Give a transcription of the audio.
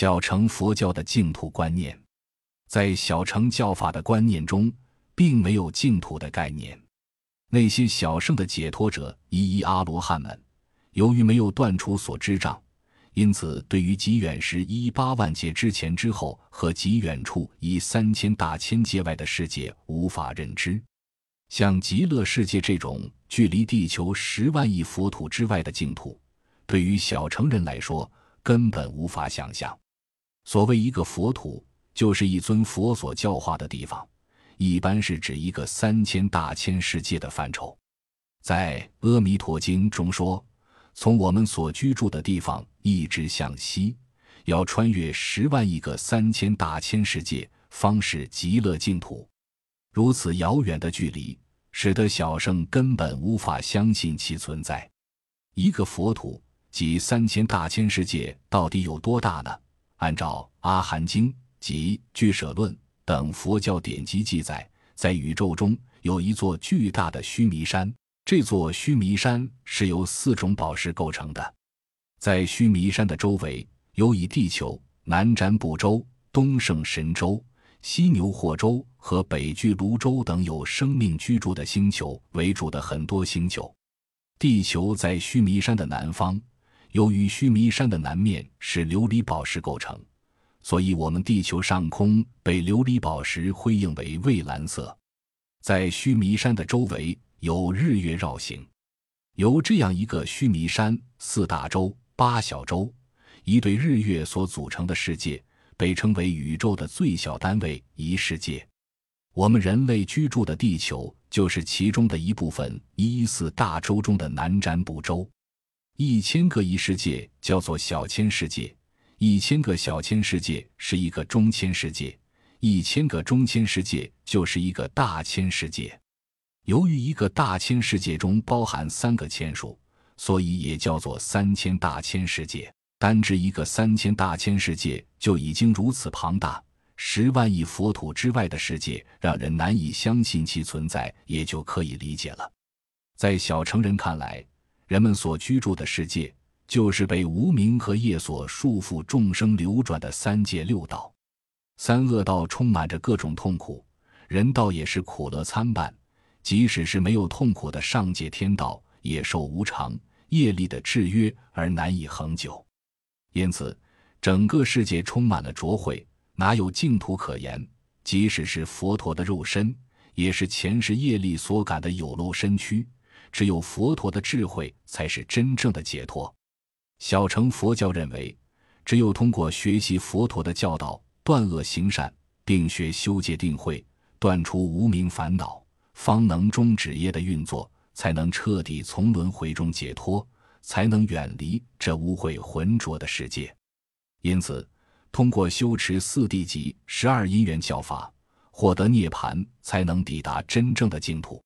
小乘佛教的净土观念，在小乘教法的观念中，并没有净土的概念。那些小圣的解脱者，一一阿罗汉们，由于没有断除所知障，因此对于极远时一八万劫之前之后和极远处一三千大千界外的世界无法认知。像极乐世界这种距离地球十万亿佛土之外的净土，对于小乘人来说根本无法想象。所谓一个佛土，就是一尊佛所教化的地方，一般是指一个三千大千世界的范畴。在《阿弥陀经》中说，从我们所居住的地方一直向西，要穿越十万亿个三千大千世界，方是极乐净土。如此遥远的距离，使得小圣根本无法相信其存在。一个佛土即三千大千世界，到底有多大呢？按照《阿含经》及《俱舍论》等佛教典籍记载，在宇宙中有一座巨大的须弥山。这座须弥山是由四种宝石构成的。在须弥山的周围，有以地球、南瞻部洲、东胜神洲。西牛霍州和北俱泸州等有生命居住的星球为主的很多星球，地球在须弥山的南方。由于须弥山的南面是琉璃宝石构成，所以我们地球上空被琉璃宝石辉映为蔚蓝色。在须弥山的周围有日月绕行，由这样一个须弥山、四大洲、八小洲、一对日月所组成的世界。被称为宇宙的最小单位一世界，我们人类居住的地球就是其中的一部分。一四大洲中的南瞻部洲，一千个一世界叫做小千世界，一千个小千世界是一个中千世界，一千个中千世界就是一个大千世界。由于一个大千世界中包含三个千数，所以也叫做三千大千世界。单指一个三千大千世界就已经如此庞大，十万亿佛土之外的世界让人难以相信其存在，也就可以理解了。在小乘人看来，人们所居住的世界就是被无明和业所束缚、众生流转的三界六道。三恶道充满着各种痛苦，人道也是苦乐参半。即使是没有痛苦的上界天道，也受无常业力的制约而难以恒久。因此，整个世界充满了浊秽，哪有净土可言？即使是佛陀的肉身，也是前世业力所感的有漏身躯。只有佛陀的智慧，才是真正的解脱。小乘佛教认为，只有通过学习佛陀的教导，断恶行善，并学修戒定慧，断除无名烦恼，方能终止业的运作，才能彻底从轮回中解脱。才能远离这污秽浑浊的世界，因此，通过修持四谛及十二因缘教法，获得涅槃，才能抵达真正的净土。